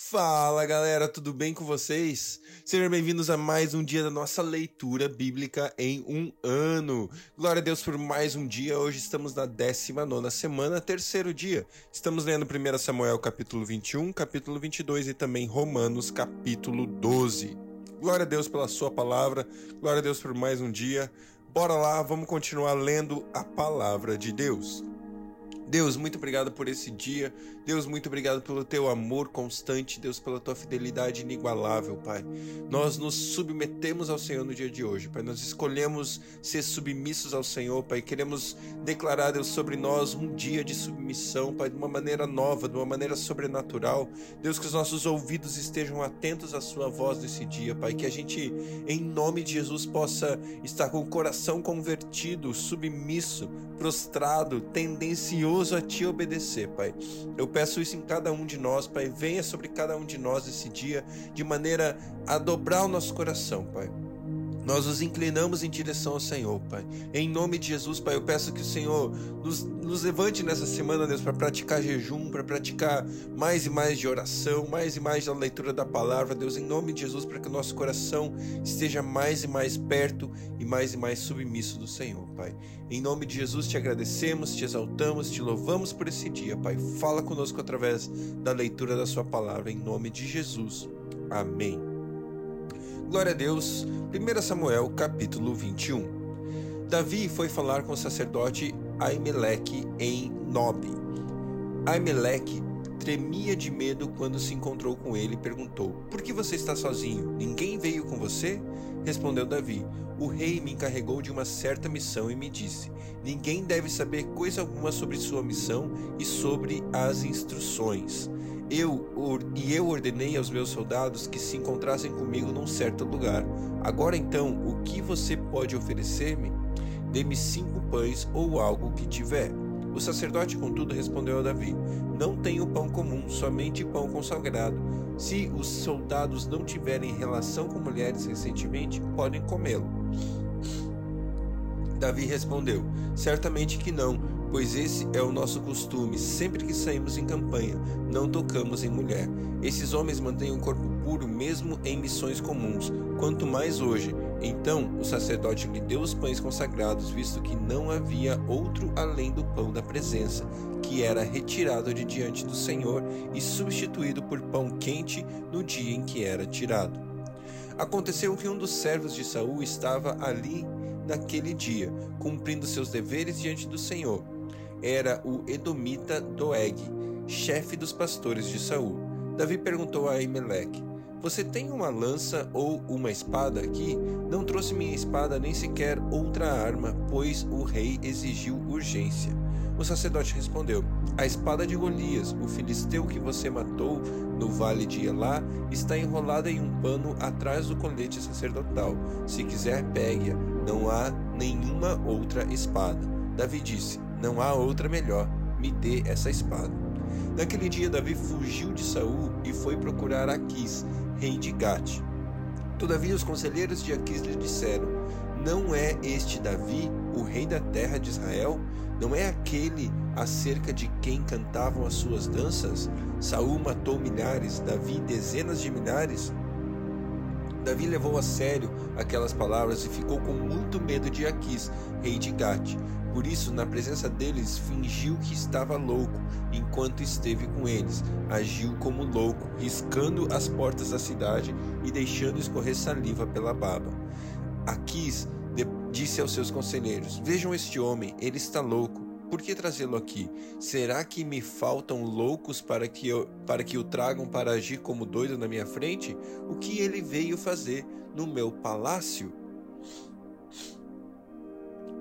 Fala galera, tudo bem com vocês? Sejam bem-vindos a mais um dia da nossa leitura bíblica em um ano. Glória a Deus por mais um dia. Hoje estamos na 19 semana, terceiro dia. Estamos lendo 1 Samuel capítulo 21, capítulo 22 e também Romanos capítulo 12. Glória a Deus pela sua palavra, glória a Deus por mais um dia. Bora lá, vamos continuar lendo a palavra de Deus. Deus, muito obrigado por esse dia. Deus, muito obrigado pelo teu amor constante. Deus, pela tua fidelidade inigualável, Pai. Nós nos submetemos ao Senhor no dia de hoje, Pai. Nós escolhemos ser submissos ao Senhor, Pai. Queremos declarar, Deus, sobre nós um dia de submissão, Pai, de uma maneira nova, de uma maneira sobrenatural. Deus, que os nossos ouvidos estejam atentos à Sua voz nesse dia, Pai. Que a gente, em nome de Jesus, possa estar com o coração convertido, submisso, prostrado, tendencioso temeroso a te obedecer, Pai. Eu peço isso em cada um de nós, Pai. Venha sobre cada um de nós esse dia de maneira a dobrar o nosso coração, Pai. Nós nos inclinamos em direção ao Senhor, Pai. Em nome de Jesus, Pai, eu peço que o Senhor nos, nos levante nessa semana, Deus, para praticar jejum, para praticar mais e mais de oração, mais e mais da leitura da palavra, Deus, em nome de Jesus, para que o nosso coração esteja mais e mais perto e mais e mais submisso do Senhor, Pai. Em nome de Jesus, te agradecemos, te exaltamos, te louvamos por esse dia, Pai. Fala conosco através da leitura da Sua palavra, em nome de Jesus. Amém. Glória a Deus. 1 Samuel capítulo 21. Davi foi falar com o sacerdote Aimeleque em Nob. Aimeleque tremia de medo quando se encontrou com ele e perguntou: Por que você está sozinho? Ninguém veio com você? Respondeu Davi: O rei me encarregou de uma certa missão e me disse: Ninguém deve saber coisa alguma sobre sua missão e sobre as instruções. Eu e eu ordenei aos meus soldados que se encontrassem comigo num certo lugar. Agora então, o que você pode oferecer-me? Dê-me cinco pães ou algo que tiver. O sacerdote, contudo, respondeu a Davi: Não tenho pão comum, somente pão consagrado. Se os soldados não tiverem relação com mulheres recentemente, podem comê-lo. Davi respondeu: Certamente que não pois esse é o nosso costume, sempre que saímos em campanha, não tocamos em mulher. Esses homens mantêm o corpo puro mesmo em missões comuns, quanto mais hoje. Então o sacerdote lhe deu os pães consagrados, visto que não havia outro além do pão da presença, que era retirado de diante do Senhor e substituído por pão quente no dia em que era tirado. Aconteceu que um dos servos de Saul estava ali naquele dia, cumprindo seus deveres diante do Senhor era o Edomita Doeg, chefe dos pastores de Saul. Davi perguntou a Emelec: Você tem uma lança ou uma espada aqui? Não trouxe minha espada nem sequer outra arma, pois o rei exigiu urgência. O sacerdote respondeu: A espada de Golias, o filisteu que você matou no vale de Elá, está enrolada em um pano atrás do colete sacerdotal. Se quiser, pegue-a. Não há nenhuma outra espada. Davi disse: não há outra melhor. Me dê essa espada. Naquele dia Davi fugiu de Saul e foi procurar Aquis, rei de Gate. Todavia os conselheiros de Aquis lhe disseram: Não é este Davi, o rei da terra de Israel? Não é aquele acerca de quem cantavam as suas danças? Saul matou milhares, Davi dezenas de milhares. Davi levou a sério aquelas palavras e ficou com muito medo de Aquis, rei de Gate. Por isso, na presença deles, fingiu que estava louco enquanto esteve com eles. Agiu como louco, riscando as portas da cidade e deixando escorrer saliva pela baba. Aquis disse aos seus conselheiros: Vejam este homem, ele está louco. Por que trazê-lo aqui? Será que me faltam loucos para que, eu, para que o tragam para agir como doido na minha frente? O que ele veio fazer no meu palácio?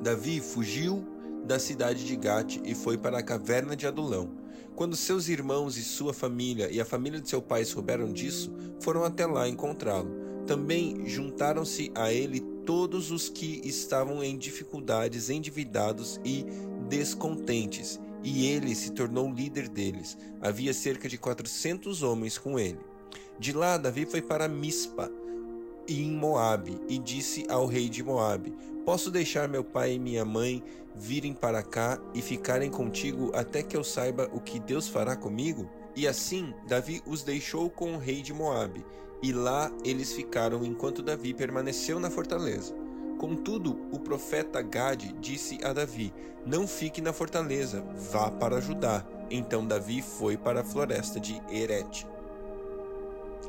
Davi fugiu da cidade de Gate e foi para a caverna de Adulão. Quando seus irmãos e sua família e a família de seu pai souberam disso, foram até lá encontrá-lo. Também juntaram-se a ele todos os que estavam em dificuldades, endividados e descontentes, e ele se tornou líder deles. Havia cerca de quatrocentos homens com ele. De lá, Davi foi para Mispa, em Moabe, e disse ao rei de Moabe: Posso deixar meu pai e minha mãe virem para cá e ficarem contigo até que eu saiba o que Deus fará comigo? E assim Davi os deixou com o rei de Moabe, e lá eles ficaram enquanto Davi permaneceu na fortaleza. Contudo, o profeta Gade disse a Davi: Não fique na fortaleza, vá para Judá. Então Davi foi para a floresta de Herete.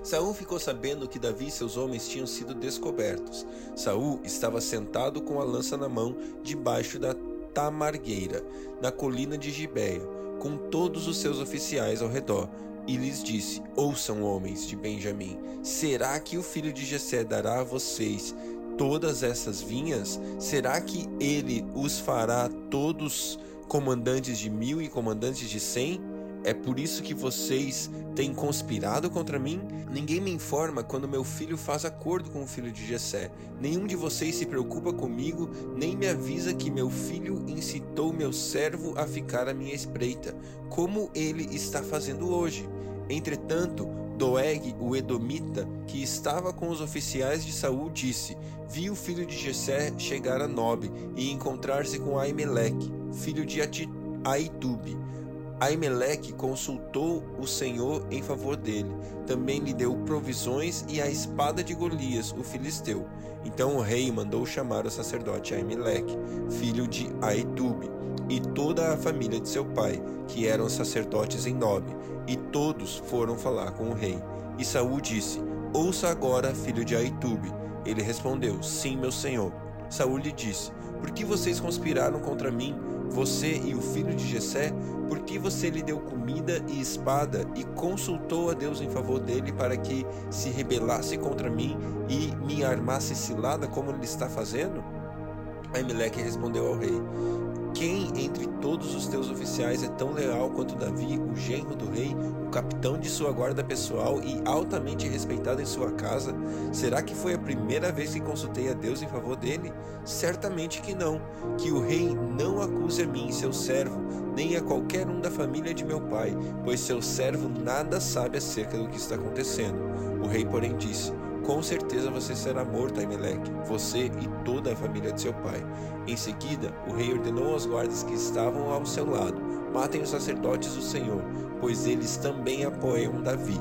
Saul ficou sabendo que Davi e seus homens tinham sido descobertos. Saul estava sentado com a lança na mão, debaixo da tamargueira, na colina de Gibeia, com todos os seus oficiais ao redor, e lhes disse: Ouçam, homens de Benjamim, será que o filho de Jessé dará a vocês todas essas vinhas? Será que ele os fará todos comandantes de mil e comandantes de cem? É por isso que vocês têm conspirado contra mim? Ninguém me informa quando meu filho faz acordo com o filho de Jessé. Nenhum de vocês se preocupa comigo, nem me avisa que meu filho incitou meu servo a ficar à minha espreita, como ele está fazendo hoje. Entretanto, Doeg, o Edomita, que estava com os oficiais de Saul, disse: Vi o filho de Jessé chegar a Nob e encontrar-se com Aimeleque, filho de Aitube Aimeleque consultou o Senhor em favor dele. Também lhe deu provisões e a espada de Golias, o filisteu. Então o rei mandou chamar o sacerdote Aimeleque, filho de Aitube, e toda a família de seu pai, que eram sacerdotes em Nob, e todos foram falar com o rei. E Saul disse: Ouça agora, filho de Aitube. Ele respondeu: Sim, meu senhor. Saul lhe disse: Por que vocês conspiraram contra mim? Você e o filho de Jessé, porque você lhe deu comida e espada e consultou a Deus em favor dele para que se rebelasse contra mim e me armasse cilada como ele está fazendo? Aimeleque respondeu ao rei: todos os teus oficiais é tão leal quanto Davi, o genro do rei, o capitão de sua guarda pessoal e altamente respeitado em sua casa? Será que foi a primeira vez que consultei a Deus em favor dele? Certamente que não. Que o rei não acuse a mim, seu servo, nem a qualquer um da família de meu pai, pois seu servo nada sabe acerca do que está acontecendo. O rei, porém, disse: com certeza você será morto, Aimeleque, você e toda a família de seu pai. Em seguida, o rei ordenou aos guardas que estavam ao seu lado: matem os sacerdotes do Senhor, pois eles também apoiam Davi.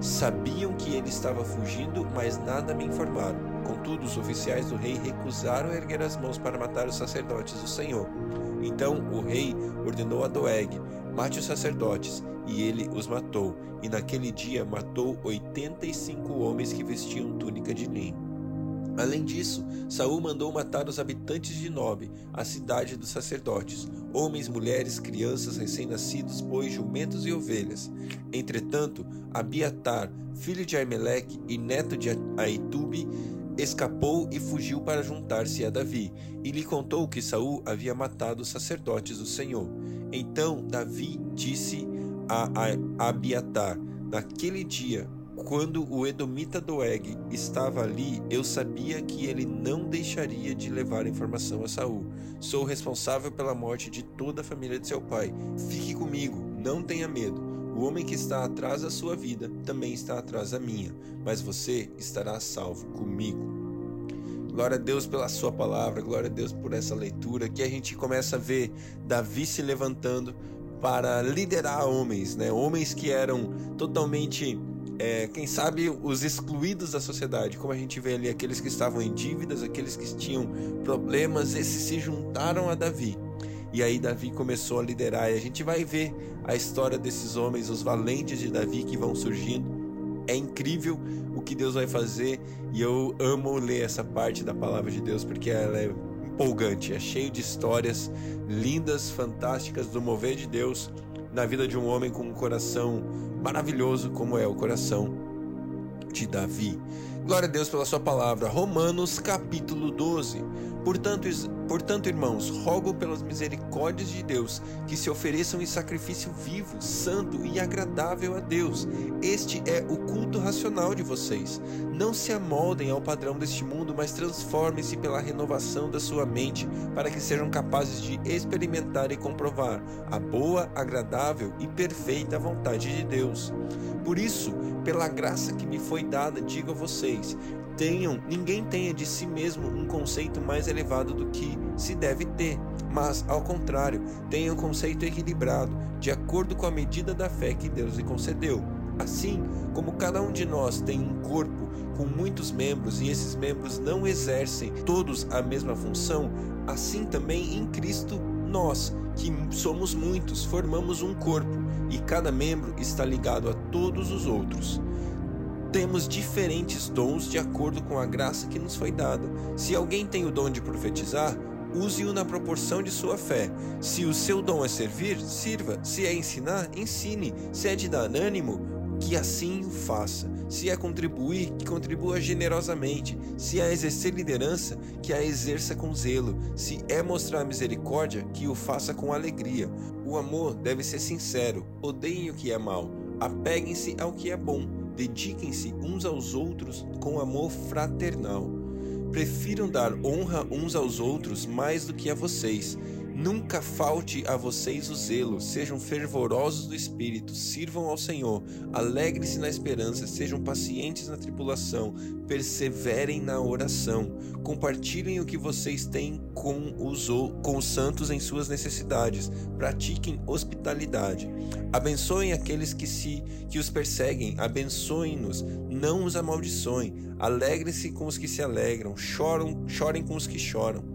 Sabiam que ele estava fugindo, mas nada me informaram. Contudo, os oficiais do rei recusaram erguer as mãos para matar os sacerdotes do Senhor. Então o rei ordenou a Doeg: mate os sacerdotes, e ele os matou. E naquele dia matou oitenta e cinco homens que vestiam túnica de linho. Além disso, Saul mandou matar os habitantes de Nob, a cidade dos sacerdotes, homens, mulheres, crianças, recém-nascidos, bois, jumentos e ovelhas. Entretanto, Abiatar, filho de Aimeleque e neto de Aitube, escapou e fugiu para juntar-se a Davi, e lhe contou que Saul havia matado os sacerdotes do Senhor. Então Davi disse a Abiatar: Naquele dia, quando o Edomita Doeg estava ali, eu sabia que ele não deixaria de levar informação a Saul. Sou responsável pela morte de toda a família de seu pai. Fique comigo, não tenha medo. O homem que está atrás da sua vida também está atrás da minha, mas você estará salvo comigo. Glória a Deus pela sua palavra, glória a Deus por essa leitura que a gente começa a ver Davi se levantando para liderar homens, né? Homens que eram totalmente é, quem sabe os excluídos da sociedade, como a gente vê ali, aqueles que estavam em dívidas, aqueles que tinham problemas, esses se juntaram a Davi. E aí Davi começou a liderar. E a gente vai ver a história desses homens, os valentes de Davi que vão surgindo. É incrível o que Deus vai fazer e eu amo ler essa parte da palavra de Deus porque ela é empolgante, é cheio de histórias lindas, fantásticas do mover de Deus na vida de um homem com um coração maravilhoso como é o coração de Davi. Glória a Deus pela sua palavra. Romanos capítulo 12. Portanto, portanto, irmãos, rogo pelas misericórdias de Deus que se ofereçam em sacrifício vivo, santo e agradável a Deus. Este é o culto racional de vocês. Não se amoldem ao padrão deste mundo, mas transformem-se pela renovação da sua mente, para que sejam capazes de experimentar e comprovar a boa, agradável e perfeita vontade de Deus. Por isso, pela graça que me foi dada, digo a vocês vocês. Tenham, ninguém tenha de si mesmo um conceito mais elevado do que se deve ter, mas ao contrário, tenha um conceito equilibrado, de acordo com a medida da fé que Deus lhe concedeu. Assim como cada um de nós tem um corpo com muitos membros e esses membros não exercem todos a mesma função, assim também em Cristo nós, que somos muitos, formamos um corpo e cada membro está ligado a todos os outros. Temos diferentes dons de acordo com a graça que nos foi dada. Se alguém tem o dom de profetizar, use-o na proporção de sua fé. Se o seu dom é servir, sirva. Se é ensinar, ensine. Se é de dar ânimo, que assim o faça. Se é contribuir, que contribua generosamente. Se é exercer liderança, que a exerça com zelo. Se é mostrar misericórdia, que o faça com alegria. O amor deve ser sincero. Odeiem o que é mal. Apeguem-se ao que é bom. Dediquem-se uns aos outros com amor fraternal. Prefiram dar honra uns aos outros mais do que a vocês Nunca falte a vocês o zelo, sejam fervorosos do espírito, sirvam ao Senhor, alegre-se na esperança, sejam pacientes na tribulação, perseverem na oração, compartilhem o que vocês têm com os, com os santos em suas necessidades, pratiquem hospitalidade, abençoem aqueles que se que os perseguem, abençoem-nos, não os amaldiçoem, alegrem-se com os que se alegram, choram, chorem com os que choram.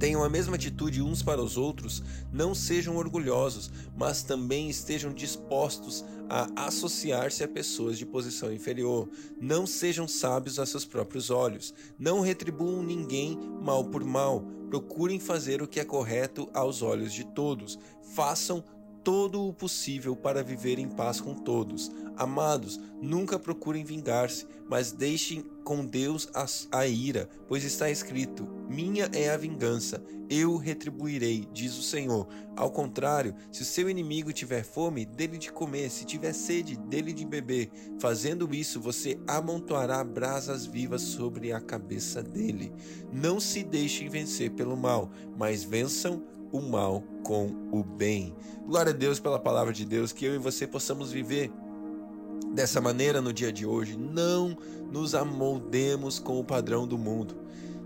Tenham a mesma atitude uns para os outros, não sejam orgulhosos, mas também estejam dispostos a associar-se a pessoas de posição inferior. Não sejam sábios a seus próprios olhos. Não retribuam ninguém mal por mal. Procurem fazer o que é correto aos olhos de todos. Façam todo o possível para viver em paz com todos. Amados, nunca procurem vingar-se, mas deixem com Deus a, a, ira, pois está escrito: Minha é a vingança, eu retribuirei, diz o Senhor. Ao contrário, se o seu inimigo tiver fome, dele de comer, se tiver sede, dele de beber. Fazendo isso, você amontoará brasas vivas sobre a cabeça dele. Não se deixem vencer pelo mal, mas vençam o mal com o bem. Glória a Deus pela palavra de Deus, que eu e você possamos viver dessa maneira no dia de hoje. Não nos amoldemos com o padrão do mundo.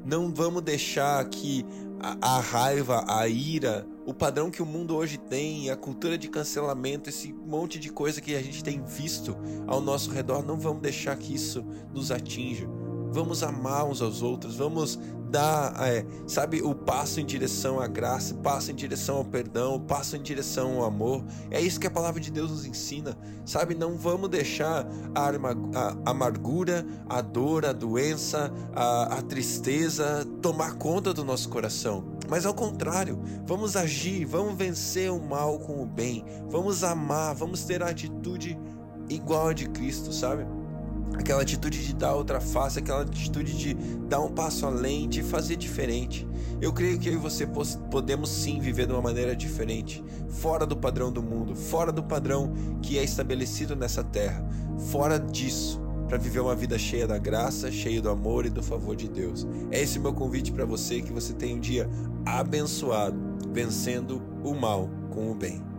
Não vamos deixar que a, a, raiva, a ira, o padrão que o mundo hoje tem, a cultura de cancelamento, esse monte de coisa que a gente tem visto ao nosso redor, não vamos deixar que isso nos atinja. Vamos amar uns aos outros, vamos dar, é, sabe, o passo em direção à graça, passo em direção ao perdão, passo em direção ao amor. É isso que a palavra de Deus nos ensina, sabe? Não vamos deixar a, a amargura, a dor, a doença, a, a tristeza tomar conta do nosso coração. Mas ao contrário, vamos agir, vamos vencer o mal com o bem, vamos amar, vamos ter a atitude igual a de Cristo, sabe? Aquela atitude de dar outra face, aquela atitude de dar um passo além, de fazer diferente. Eu creio que eu e você podemos sim viver de uma maneira diferente, fora do padrão do mundo, fora do padrão que é estabelecido nessa terra, fora disso, para viver uma vida cheia da graça, cheia do amor e do favor de Deus. É esse o meu convite para você, que você tenha um dia abençoado, vencendo o mal com o bem.